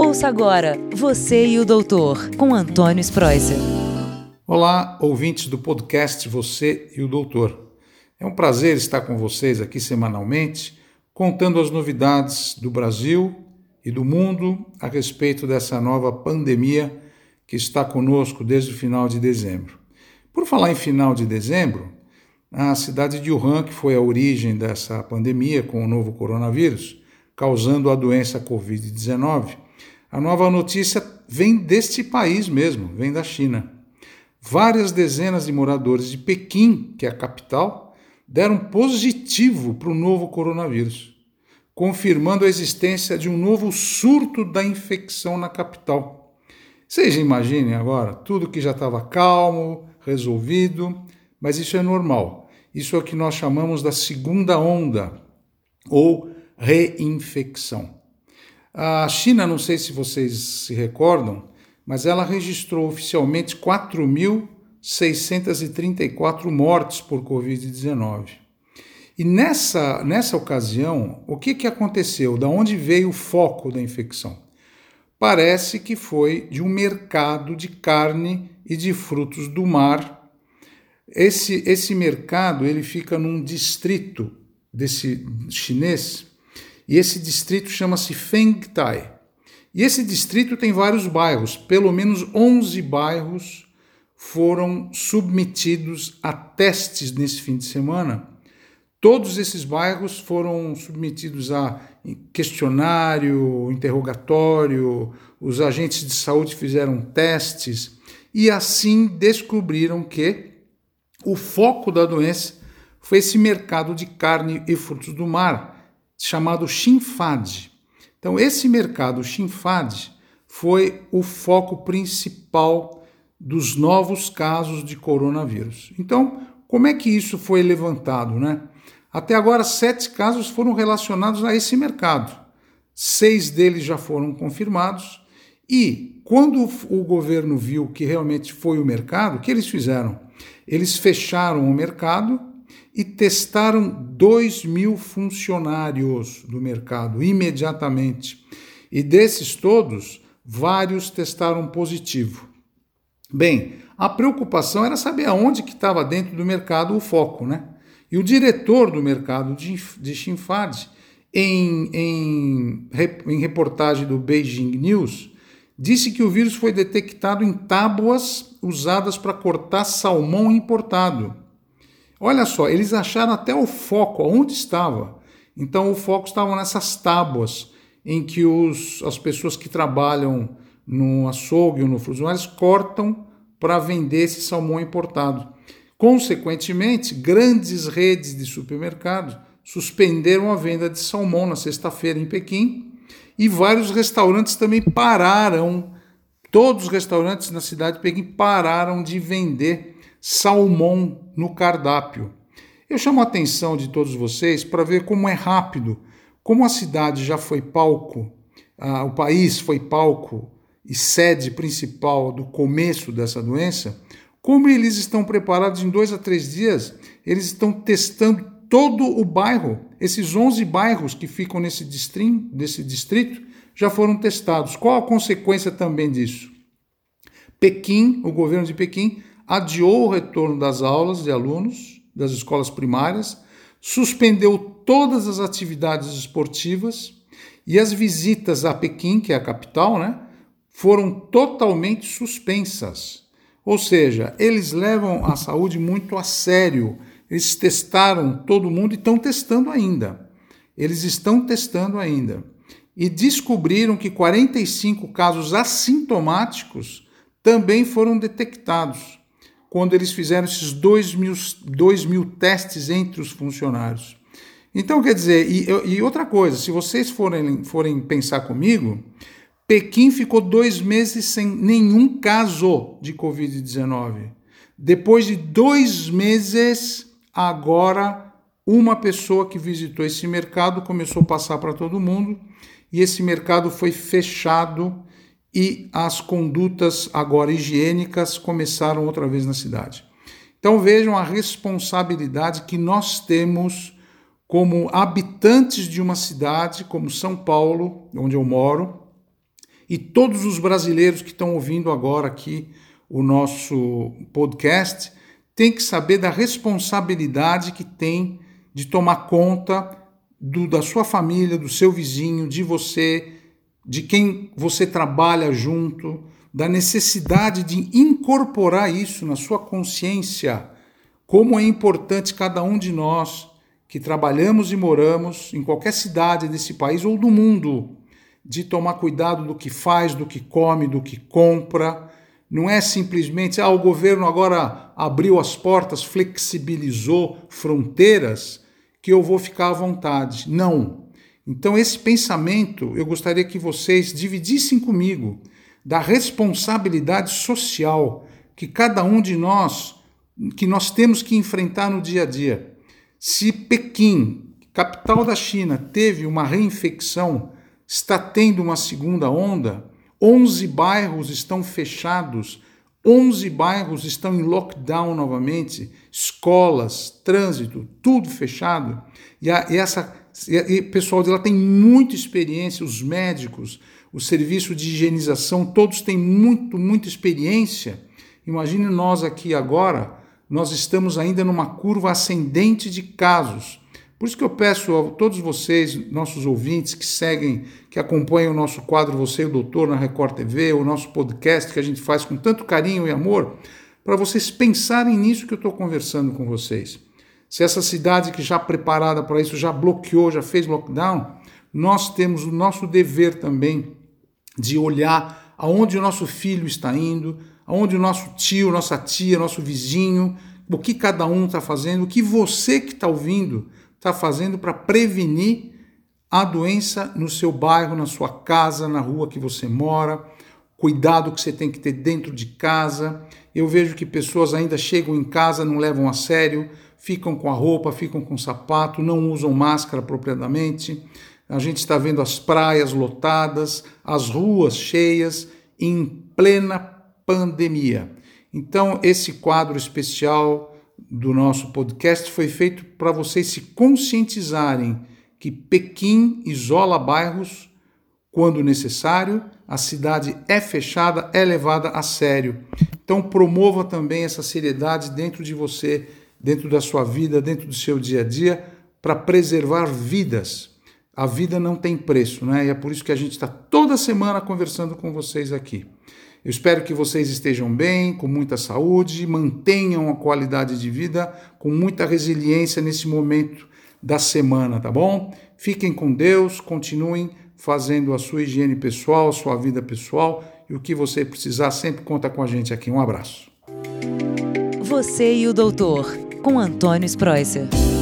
Ouça agora Você e o Doutor, com Antônio Spreuser. Olá, ouvintes do podcast Você e o Doutor. É um prazer estar com vocês aqui semanalmente, contando as novidades do Brasil e do mundo a respeito dessa nova pandemia que está conosco desde o final de dezembro. Por falar em final de dezembro, a cidade de Wuhan, que foi a origem dessa pandemia com o novo coronavírus, causando a doença Covid-19, a nova notícia vem deste país mesmo, vem da China. Várias dezenas de moradores de Pequim, que é a capital, deram positivo para o novo coronavírus, confirmando a existência de um novo surto da infecção na capital. Vocês imaginem agora, tudo que já estava calmo, resolvido, mas isso é normal. Isso é o que nós chamamos da segunda onda ou reinfecção. A China, não sei se vocês se recordam, mas ela registrou oficialmente 4.634 mortes por Covid-19. E nessa, nessa ocasião, o que, que aconteceu? Da onde veio o foco da infecção? Parece que foi de um mercado de carne e de frutos do mar. Esse, esse mercado ele fica num distrito desse chinês e esse distrito chama-se Fengtai. E esse distrito tem vários bairros, pelo menos 11 bairros foram submetidos a testes nesse fim de semana. Todos esses bairros foram submetidos a questionário, interrogatório, os agentes de saúde fizeram testes e assim descobriram que o foco da doença foi esse mercado de carne e frutos do mar, chamado Shinfad. Então, esse mercado Shinfad foi o foco principal dos novos casos de coronavírus. Então, como é que isso foi levantado, né? Até agora, sete casos foram relacionados a esse mercado. Seis deles já foram confirmados. E quando o governo viu que realmente foi o mercado, o que eles fizeram? Eles fecharam o mercado e testaram 2 mil funcionários do mercado imediatamente. E desses todos, vários testaram positivo. Bem, a preocupação era saber aonde que estava dentro do mercado o foco, né? E o diretor do mercado de, de em, em, em reportagem do Beijing News, disse que o vírus foi detectado em tábuas usadas para cortar salmão importado. Olha só, eles acharam até o foco, onde estava. Então, o foco estava nessas tábuas em que os, as pessoas que trabalham no açougue ou no frutos cortam para vender esse salmão importado. Consequentemente, grandes redes de supermercados suspenderam a venda de salmão na sexta-feira em Pequim e vários restaurantes também pararam, todos os restaurantes na cidade de Pequim pararam de vender salmão no cardápio. Eu chamo a atenção de todos vocês para ver como é rápido, como a cidade já foi palco, ah, o país foi palco e sede principal do começo dessa doença, como eles estão preparados em dois a três dias, eles estão testando todo o bairro. Esses 11 bairros que ficam nesse desse distrito já foram testados. Qual a consequência também disso? Pequim, o governo de Pequim, adiou o retorno das aulas de alunos das escolas primárias, suspendeu todas as atividades esportivas e as visitas a Pequim, que é a capital, né, foram totalmente suspensas. Ou seja, eles levam a saúde muito a sério. Eles testaram todo mundo e estão testando ainda. Eles estão testando ainda. E descobriram que 45 casos assintomáticos também foram detectados quando eles fizeram esses 2 mil, dois mil testes entre os funcionários. Então, quer dizer, e, e outra coisa, se vocês forem, forem pensar comigo, Pequim ficou dois meses sem nenhum caso de Covid-19. Depois de dois meses, agora uma pessoa que visitou esse mercado começou a passar para todo mundo e esse mercado foi fechado e as condutas agora higiênicas começaram outra vez na cidade. Então vejam a responsabilidade que nós temos como habitantes de uma cidade como São Paulo, onde eu moro, e todos os brasileiros que estão ouvindo agora aqui o nosso podcast têm que saber da responsabilidade que tem de tomar conta do, da sua família, do seu vizinho, de você, de quem você trabalha junto, da necessidade de incorporar isso na sua consciência, como é importante cada um de nós que trabalhamos e moramos em qualquer cidade desse país ou do mundo, de tomar cuidado do que faz, do que come, do que compra. Não é simplesmente, ah, o governo agora abriu as portas, flexibilizou fronteiras, que eu vou ficar à vontade. Não. Então, esse pensamento eu gostaria que vocês dividissem comigo da responsabilidade social que cada um de nós que nós temos que enfrentar no dia a dia. Se Pequim, capital da China, teve uma reinfecção, está tendo uma segunda onda, 11 bairros estão fechados, 11 bairros estão em lockdown novamente, escolas, trânsito, tudo fechado. E, a, e essa e pessoal de lá tem muita experiência, os médicos, o serviço de higienização, todos têm muito, muita experiência. Imagine nós aqui agora nós estamos ainda numa curva ascendente de casos. Por isso que eu peço a todos vocês, nossos ouvintes que seguem, que acompanham o nosso quadro Você e o Doutor na Record TV, o nosso podcast que a gente faz com tanto carinho e amor, para vocês pensarem nisso que eu estou conversando com vocês. Se essa cidade que já preparada para isso já bloqueou, já fez lockdown, nós temos o nosso dever também de olhar aonde o nosso filho está indo, aonde o nosso tio, nossa tia, nosso vizinho, o que cada um está fazendo, o que você que está ouvindo está fazendo para prevenir a doença no seu bairro, na sua casa, na rua que você mora, cuidado que você tem que ter dentro de casa. Eu vejo que pessoas ainda chegam em casa, não levam a sério, ficam com a roupa, ficam com o sapato, não usam máscara apropriadamente. A gente está vendo as praias lotadas, as ruas cheias, em plena pandemia. Então, esse quadro especial do nosso podcast foi feito para vocês se conscientizarem que Pequim isola bairros quando necessário, a cidade é fechada, é levada a sério. Então, promova também essa seriedade dentro de você, dentro da sua vida, dentro do seu dia a dia, para preservar vidas. A vida não tem preço, né? E é por isso que a gente está toda semana conversando com vocês aqui. Eu espero que vocês estejam bem, com muita saúde, mantenham a qualidade de vida com muita resiliência nesse momento da semana, tá bom? Fiquem com Deus, continuem fazendo a sua higiene pessoal, a sua vida pessoal e o que você precisar sempre conta com a gente aqui. Um abraço. Você e o doutor, com Antônio Spreuser.